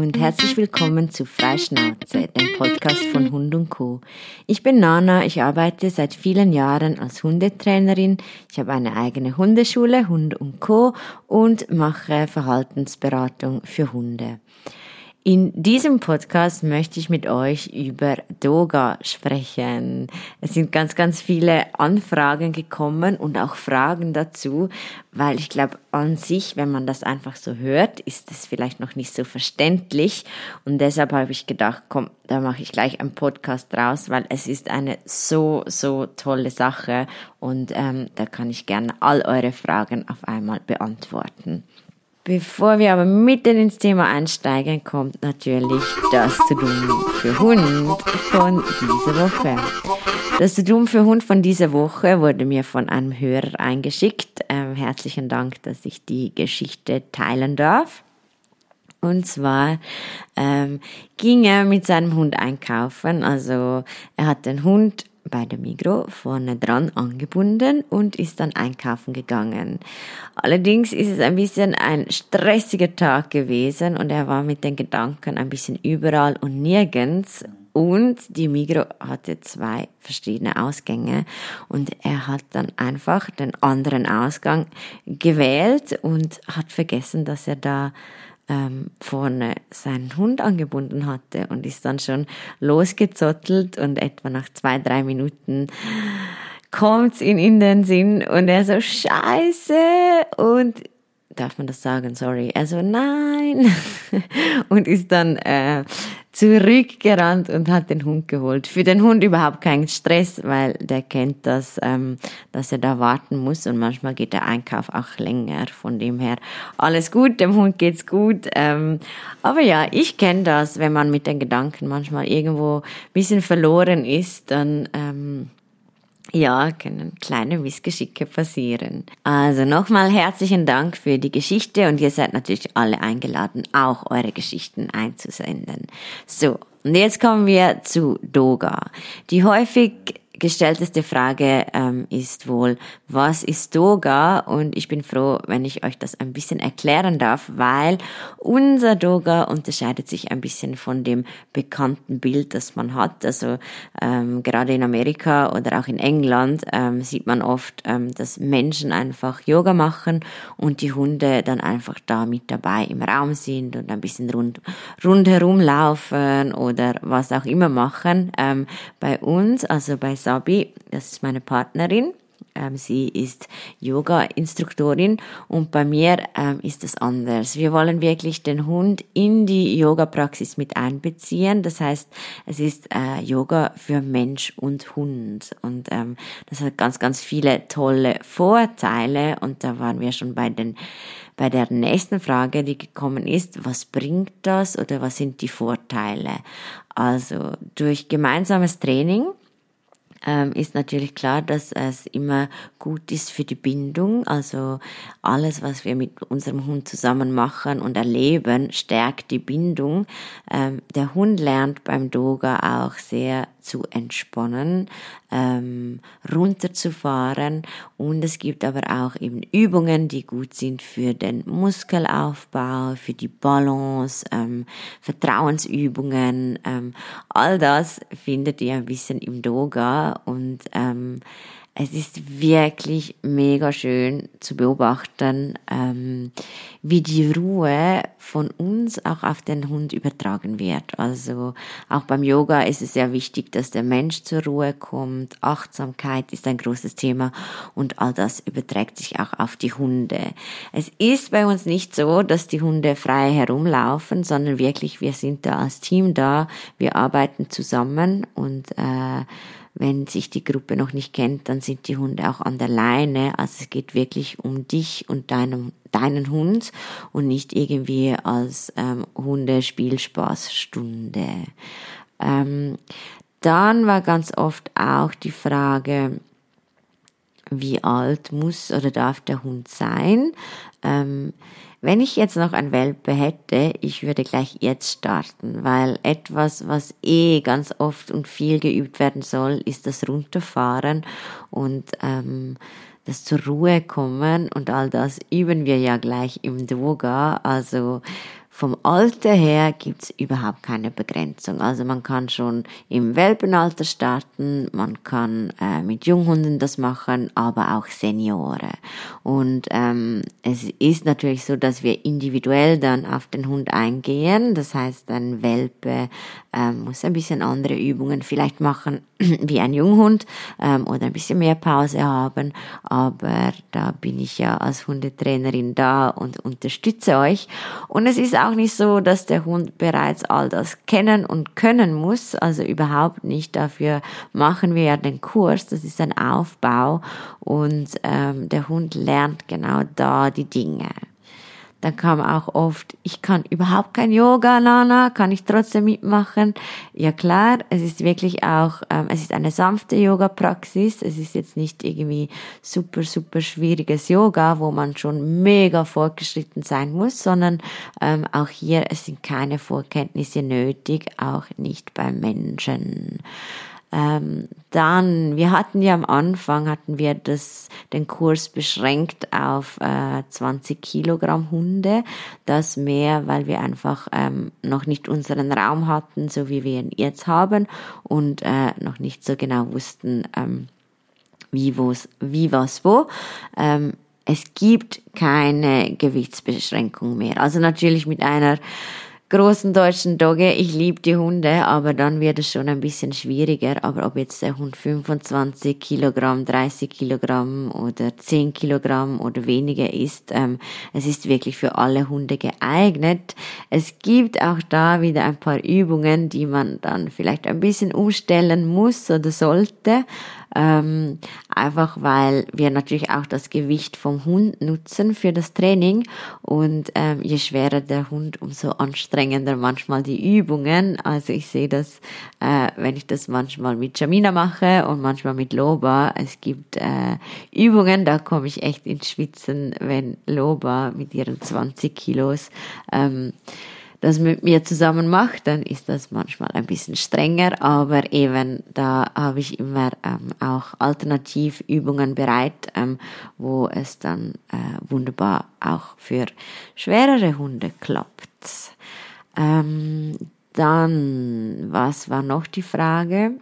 und herzlich willkommen zu Freischnauze, dem Podcast von Hund und Co. Ich bin Nana, ich arbeite seit vielen Jahren als Hundetrainerin. Ich habe eine eigene Hundeschule, Hund und Co. und mache Verhaltensberatung für Hunde. In diesem Podcast möchte ich mit euch über Doga sprechen. Es sind ganz, ganz viele Anfragen gekommen und auch Fragen dazu, weil ich glaube, an sich, wenn man das einfach so hört, ist es vielleicht noch nicht so verständlich. Und deshalb habe ich gedacht, komm, da mache ich gleich einen Podcast draus, weil es ist eine so, so tolle Sache und ähm, da kann ich gerne all eure Fragen auf einmal beantworten. Bevor wir aber mitten ins Thema einsteigen, kommt natürlich das To-Do für Hund von dieser Woche. Das To-Do für Hund von dieser Woche wurde mir von einem Hörer eingeschickt. Ähm, herzlichen Dank, dass ich die Geschichte teilen darf. Und zwar ähm, ging er mit seinem Hund einkaufen. Also er hat den Hund bei der Migro vorne dran angebunden und ist dann einkaufen gegangen. Allerdings ist es ein bisschen ein stressiger Tag gewesen und er war mit den Gedanken ein bisschen überall und nirgends und die Migro hatte zwei verschiedene Ausgänge und er hat dann einfach den anderen Ausgang gewählt und hat vergessen, dass er da ähm, vorne seinen Hund angebunden hatte und ist dann schon losgezottelt und etwa nach zwei, drei Minuten kommt's ihn in den Sinn und er so scheiße! Und darf man das sagen, sorry, also nein! Und ist dann äh, zurückgerannt und hat den Hund geholt. Für den Hund überhaupt kein Stress, weil der kennt das, ähm, dass er da warten muss und manchmal geht der Einkauf auch länger. Von dem her alles gut, dem Hund geht's gut. Ähm, aber ja, ich kenne das, wenn man mit den Gedanken manchmal irgendwo bisschen verloren ist, dann ähm, ja, können kleine Missgeschicke passieren. Also nochmal herzlichen Dank für die Geschichte und ihr seid natürlich alle eingeladen, auch eure Geschichten einzusenden. So, und jetzt kommen wir zu Doga. Die häufig gestellteste Frage ähm, ist wohl, was ist Doga? Und ich bin froh, wenn ich euch das ein bisschen erklären darf, weil unser Doga unterscheidet sich ein bisschen von dem bekannten Bild, das man hat. Also ähm, gerade in Amerika oder auch in England ähm, sieht man oft, ähm, dass Menschen einfach Yoga machen und die Hunde dann einfach da mit dabei im Raum sind und ein bisschen rund, rundherum laufen oder was auch immer machen. Ähm, bei uns, also bei Sabi, das ist meine Partnerin, ähm, sie ist Yoga-Instruktorin und bei mir ähm, ist es anders. Wir wollen wirklich den Hund in die Yoga-Praxis mit einbeziehen. Das heißt, es ist äh, Yoga für Mensch und Hund und ähm, das hat ganz, ganz viele tolle Vorteile und da waren wir schon bei den bei der nächsten Frage, die gekommen ist, was bringt das oder was sind die Vorteile? Also durch gemeinsames Training ähm, ist natürlich klar, dass es immer gut ist für die Bindung. Also alles, was wir mit unserem Hund zusammen machen und erleben, stärkt die Bindung. Ähm, der Hund lernt beim Doga auch sehr zu entspannen, ähm, runterzufahren und es gibt aber auch eben Übungen, die gut sind für den Muskelaufbau, für die Balance, ähm, Vertrauensübungen, ähm, all das findet ihr ein bisschen im Doga und ähm, es ist wirklich mega schön zu beobachten, ähm, wie die Ruhe von uns auch auf den Hund übertragen wird. Also auch beim Yoga ist es sehr wichtig, dass der Mensch zur Ruhe kommt. Achtsamkeit ist ein großes Thema und all das überträgt sich auch auf die Hunde. Es ist bei uns nicht so, dass die Hunde frei herumlaufen, sondern wirklich, wir sind da als Team da, wir arbeiten zusammen und äh, wenn sich die Gruppe noch nicht kennt, dann sind die Hunde auch an der Leine. Also es geht wirklich um dich und deinem, deinen Hund und nicht irgendwie als ähm, Hundespielspaßstunde. Ähm, dann war ganz oft auch die Frage, wie alt muss oder darf der Hund sein? Ähm, wenn ich jetzt noch ein Welpe hätte, ich würde gleich jetzt starten, weil etwas, was eh ganz oft und viel geübt werden soll, ist das Runterfahren und ähm, das zur Ruhe kommen und all das üben wir ja gleich im Yoga. Also vom Alter her gibt's überhaupt keine Begrenzung. Also man kann schon im Welpenalter starten, man kann äh, mit Junghunden das machen, aber auch Senioren. Und ähm, es ist natürlich so, dass wir individuell dann auf den Hund eingehen. Das heißt, ein Welpe ähm, muss ein bisschen andere Übungen vielleicht machen wie ein Junghund ähm, oder ein bisschen mehr Pause haben. Aber da bin ich ja als Hundetrainerin da und unterstütze euch. Und es ist auch nicht so, dass der Hund bereits all das kennen und können muss. Also überhaupt nicht. Dafür machen wir ja den Kurs. Das ist ein Aufbau und ähm, der Hund lernt genau da die Dinge. Dann kam auch oft, ich kann überhaupt kein Yoga, Nana, kann ich trotzdem mitmachen? Ja klar, es ist wirklich auch, ähm, es ist eine sanfte Yoga-Praxis. Es ist jetzt nicht irgendwie super, super schwieriges Yoga, wo man schon mega fortgeschritten sein muss, sondern ähm, auch hier, es sind keine Vorkenntnisse nötig, auch nicht beim Menschen. Ähm, dann, wir hatten ja am Anfang, hatten wir das, den Kurs beschränkt auf äh, 20 Kilogramm Hunde. Das mehr, weil wir einfach ähm, noch nicht unseren Raum hatten, so wie wir ihn jetzt haben und äh, noch nicht so genau wussten, ähm, wie, wo's, wie, was, wo. Ähm, es gibt keine Gewichtsbeschränkung mehr. Also natürlich mit einer großen deutschen Dogge. Ich liebe die Hunde, aber dann wird es schon ein bisschen schwieriger. Aber ob jetzt der Hund 25 Kilogramm, 30 Kilogramm oder 10 Kilogramm oder weniger ist, ähm, es ist wirklich für alle Hunde geeignet. Es gibt auch da wieder ein paar Übungen, die man dann vielleicht ein bisschen umstellen muss oder sollte ähm, einfach weil wir natürlich auch das Gewicht vom Hund nutzen für das Training und ähm, je schwerer der Hund, umso anstrengender manchmal die Übungen. Also ich sehe das, äh, wenn ich das manchmal mit Jamina mache und manchmal mit Loba. Es gibt äh, Übungen, da komme ich echt ins Schwitzen, wenn Loba mit ihren 20 Kilos ähm, das mit mir zusammen macht, dann ist das manchmal ein bisschen strenger, aber eben da habe ich immer ähm, auch Alternativübungen bereit, ähm, wo es dann äh, wunderbar auch für schwerere Hunde klappt. Ähm, dann, was war noch die Frage?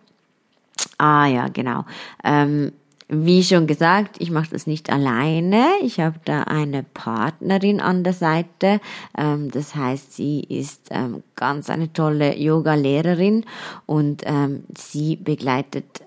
Ah ja, genau. Ähm, wie schon gesagt, ich mache das nicht alleine. Ich habe da eine Partnerin an der Seite. Ähm, das heißt, sie ist ähm, ganz eine tolle Yoga-Lehrerin und ähm, sie begleitet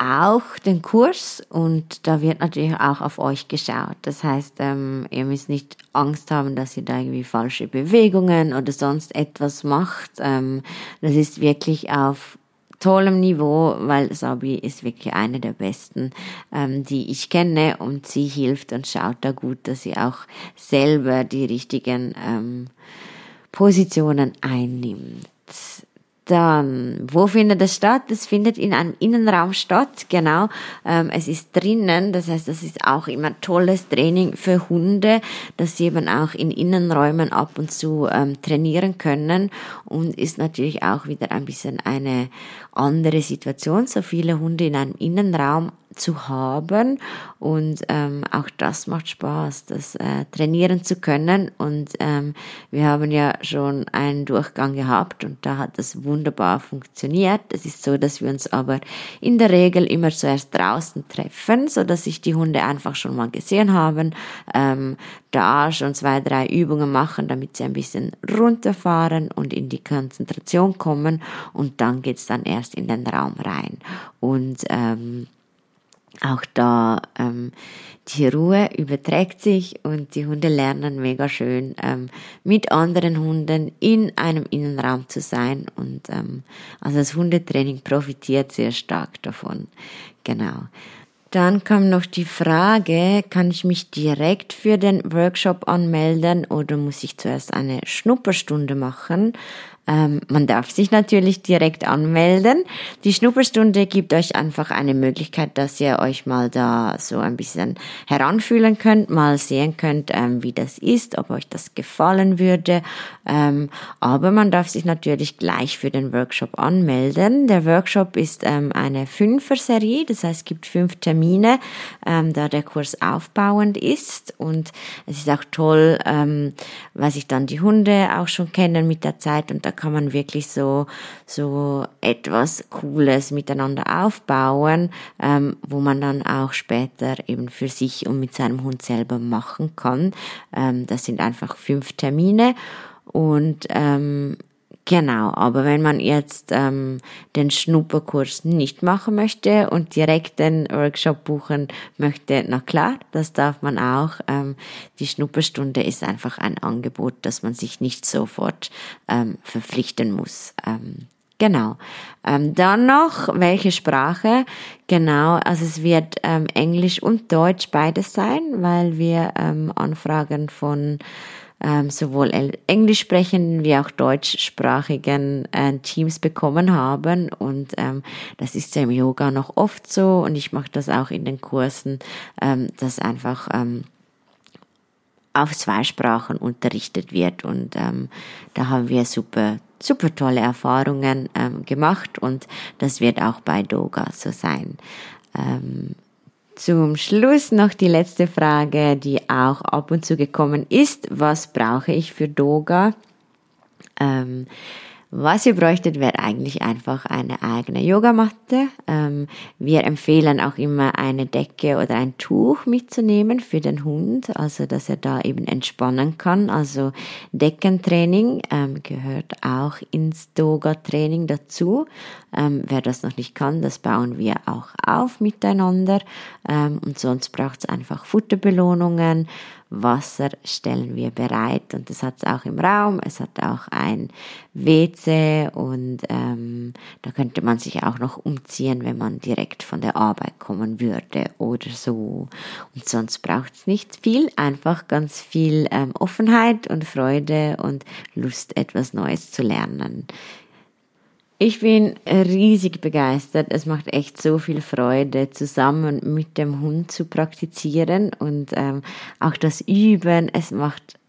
auch den Kurs und da wird natürlich auch auf euch geschaut. Das heißt, ähm, ihr müsst nicht Angst haben, dass ihr da irgendwie falsche Bewegungen oder sonst etwas macht. Ähm, das ist wirklich auf tollem Niveau, weil Sabi ist wirklich eine der besten, ähm, die ich kenne und sie hilft und schaut da gut, dass sie auch selber die richtigen ähm, Positionen einnimmt. Dann, wo findet es statt? Es findet in einem Innenraum statt, genau. Ähm, es ist drinnen, das heißt, das ist auch immer tolles Training für Hunde, dass sie eben auch in Innenräumen ab und zu ähm, trainieren können und ist natürlich auch wieder ein bisschen eine andere Situation, so viele Hunde in einem Innenraum zu haben und ähm, auch das macht Spaß, das äh, trainieren zu können und ähm, wir haben ja schon einen Durchgang gehabt und da hat das wunderbar funktioniert. Es ist so, dass wir uns aber in der Regel immer zuerst draußen treffen, so dass sich die Hunde einfach schon mal gesehen haben, ähm, da schon zwei, drei Übungen machen, damit sie ein bisschen runterfahren und in die Konzentration kommen und dann geht's dann erst in den Raum rein und ähm, auch da ähm, die Ruhe überträgt sich und die Hunde lernen mega schön ähm, mit anderen Hunden in einem Innenraum zu sein und ähm, also das Hundetraining profitiert sehr stark davon. Genau. Dann kam noch die Frage, kann ich mich direkt für den Workshop anmelden oder muss ich zuerst eine Schnupperstunde machen? Ähm, man darf sich natürlich direkt anmelden. Die Schnupperstunde gibt euch einfach eine Möglichkeit, dass ihr euch mal da so ein bisschen heranfühlen könnt, mal sehen könnt, ähm, wie das ist, ob euch das gefallen würde. Ähm, aber man darf sich natürlich gleich für den Workshop anmelden. Der Workshop ist ähm, eine Fünfer-Serie, das heißt, es gibt fünf Termine, ähm, da der Kurs aufbauend ist und es ist auch toll, ähm, weil sich dann die Hunde auch schon kennen mit der Zeit und da kann man wirklich so, so etwas Cooles miteinander aufbauen, ähm, wo man dann auch später eben für sich und mit seinem Hund selber machen kann. Ähm, das sind einfach fünf Termine und ähm, Genau, aber wenn man jetzt ähm, den Schnupperkurs nicht machen möchte und direkt den Workshop buchen möchte, na klar, das darf man auch. Ähm, die Schnupperstunde ist einfach ein Angebot, dass man sich nicht sofort ähm, verpflichten muss. Ähm, Genau. Ähm, dann noch, welche Sprache? Genau, also es wird ähm, Englisch und Deutsch beides sein, weil wir ähm, Anfragen von ähm, sowohl englisch sprechenden wie auch deutschsprachigen äh, Teams bekommen haben. Und ähm, das ist ja im Yoga noch oft so und ich mache das auch in den Kursen, ähm, dass einfach ähm, auf zwei Sprachen unterrichtet wird. Und ähm, da haben wir super, super tolle Erfahrungen ähm, gemacht und das wird auch bei Doga so sein. Ähm, zum Schluss noch die letzte Frage, die auch ab und zu gekommen ist. Was brauche ich für Doga? Ähm, was ihr bräuchtet, wäre eigentlich einfach eine eigene Yogamatte. Ähm, wir empfehlen auch immer eine Decke oder ein Tuch mitzunehmen für den Hund, also dass er da eben entspannen kann. Also Deckentraining ähm, gehört auch ins Yoga-Training dazu. Ähm, wer das noch nicht kann, das bauen wir auch auf miteinander. Ähm, und sonst braucht es einfach Futterbelohnungen Wasser stellen wir bereit und das hat es auch im Raum. Es hat auch ein WC und ähm, da könnte man sich auch noch umziehen, wenn man direkt von der Arbeit kommen würde oder so. Und sonst braucht es nicht viel, einfach ganz viel ähm, Offenheit und Freude und Lust, etwas Neues zu lernen. Ich bin riesig begeistert. Es macht echt so viel Freude, zusammen mit dem Hund zu praktizieren und ähm, auch das Üben. Es macht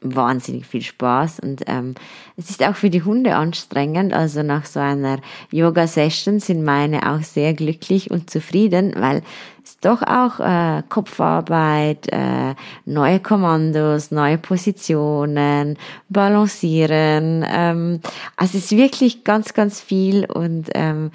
wahnsinnig viel Spaß und ähm, es ist auch für die Hunde anstrengend. Also nach so einer Yoga-Session sind meine auch sehr glücklich und zufrieden, weil es doch auch äh, Kopfarbeit, äh, neue Kommandos, neue Positionen, Balancieren. Ähm, also es ist wirklich ganz, ganz viel und ähm,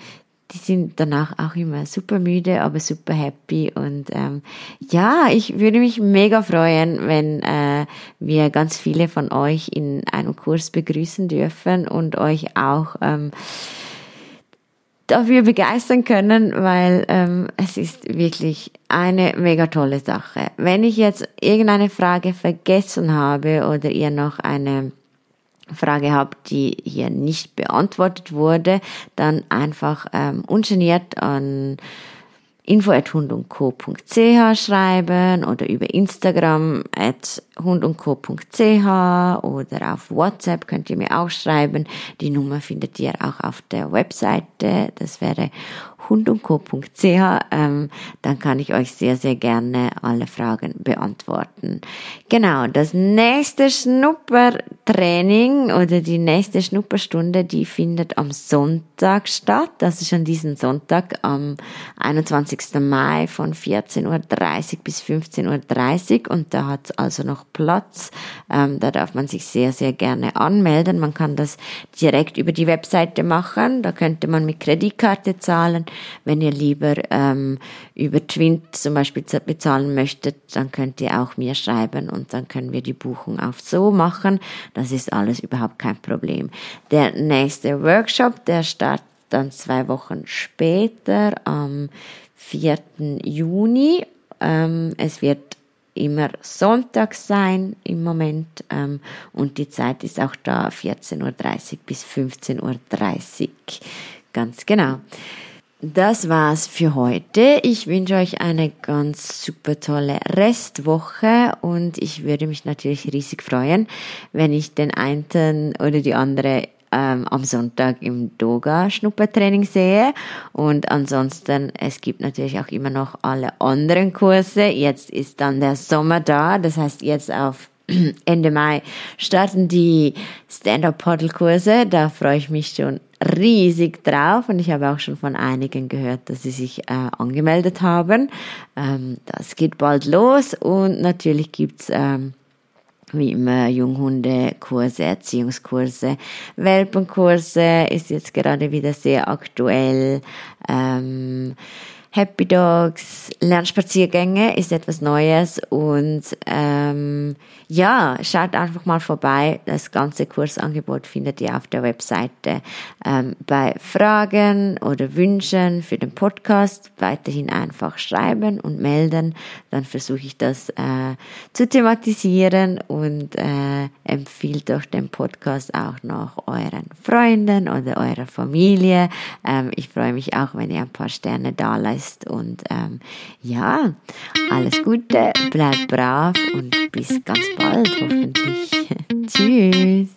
die sind danach auch immer super müde, aber super happy. Und ähm, ja, ich würde mich mega freuen, wenn äh, wir ganz viele von euch in einem Kurs begrüßen dürfen und euch auch ähm, dafür begeistern können, weil ähm, es ist wirklich eine mega tolle Sache. Wenn ich jetzt irgendeine Frage vergessen habe oder ihr noch eine Frage habt, die hier nicht beantwortet wurde, dann einfach ähm, ungeniert an info.hundundco.ch schreiben oder über Instagram at hundundco.ch oder auf WhatsApp könnt ihr mir auch schreiben. Die Nummer findet ihr auch auf der Webseite. Das wäre hundundco.ch, ähm, dann kann ich euch sehr, sehr gerne alle Fragen beantworten. Genau, das nächste Schnuppertraining oder die nächste Schnupperstunde, die findet am Sonntag statt. Das ist an diesem Sonntag am 21. Mai von 14.30 Uhr bis 15.30 Uhr und da hat es also noch Platz. Ähm, da darf man sich sehr, sehr gerne anmelden. Man kann das direkt über die Webseite machen. Da könnte man mit Kreditkarte zahlen. Wenn ihr lieber ähm, über Twint zum Beispiel bezahlen möchtet, dann könnt ihr auch mir schreiben und dann können wir die Buchung auf so machen. Das ist alles überhaupt kein Problem. Der nächste Workshop, der startet dann zwei Wochen später am 4. Juni. Ähm, es wird immer Sonntag sein im Moment ähm, und die Zeit ist auch da 14.30 Uhr bis 15.30 Uhr. Ganz genau. Das war's für heute. Ich wünsche euch eine ganz super tolle Restwoche und ich würde mich natürlich riesig freuen, wenn ich den einen oder die andere ähm, am Sonntag im Doga-Schnuppertraining sehe. Und ansonsten, es gibt natürlich auch immer noch alle anderen Kurse. Jetzt ist dann der Sommer da, das heißt jetzt auf Ende Mai starten die Stand-Up-Paddle-Kurse. Da freue ich mich schon riesig drauf und ich habe auch schon von einigen gehört, dass sie sich äh, angemeldet haben. Ähm, das geht bald los und natürlich gibt's ähm, wie immer Junghundekurse, Erziehungskurse, Welpenkurse ist jetzt gerade wieder sehr aktuell. Ähm, Happy Dogs, Lernspaziergänge ist etwas Neues und ähm, ja, schaut einfach mal vorbei. Das ganze Kursangebot findet ihr auf der Webseite. Ähm, bei Fragen oder Wünschen für den Podcast weiterhin einfach schreiben und melden. Dann versuche ich das äh, zu thematisieren und äh, empfiehlt doch den Podcast auch noch euren Freunden oder eurer Familie. Ähm, ich freue mich auch, wenn ihr ein paar Sterne da lasst und ähm, ja, alles Gute, bleibt brav und bis ganz bald hoffentlich. Tschüss.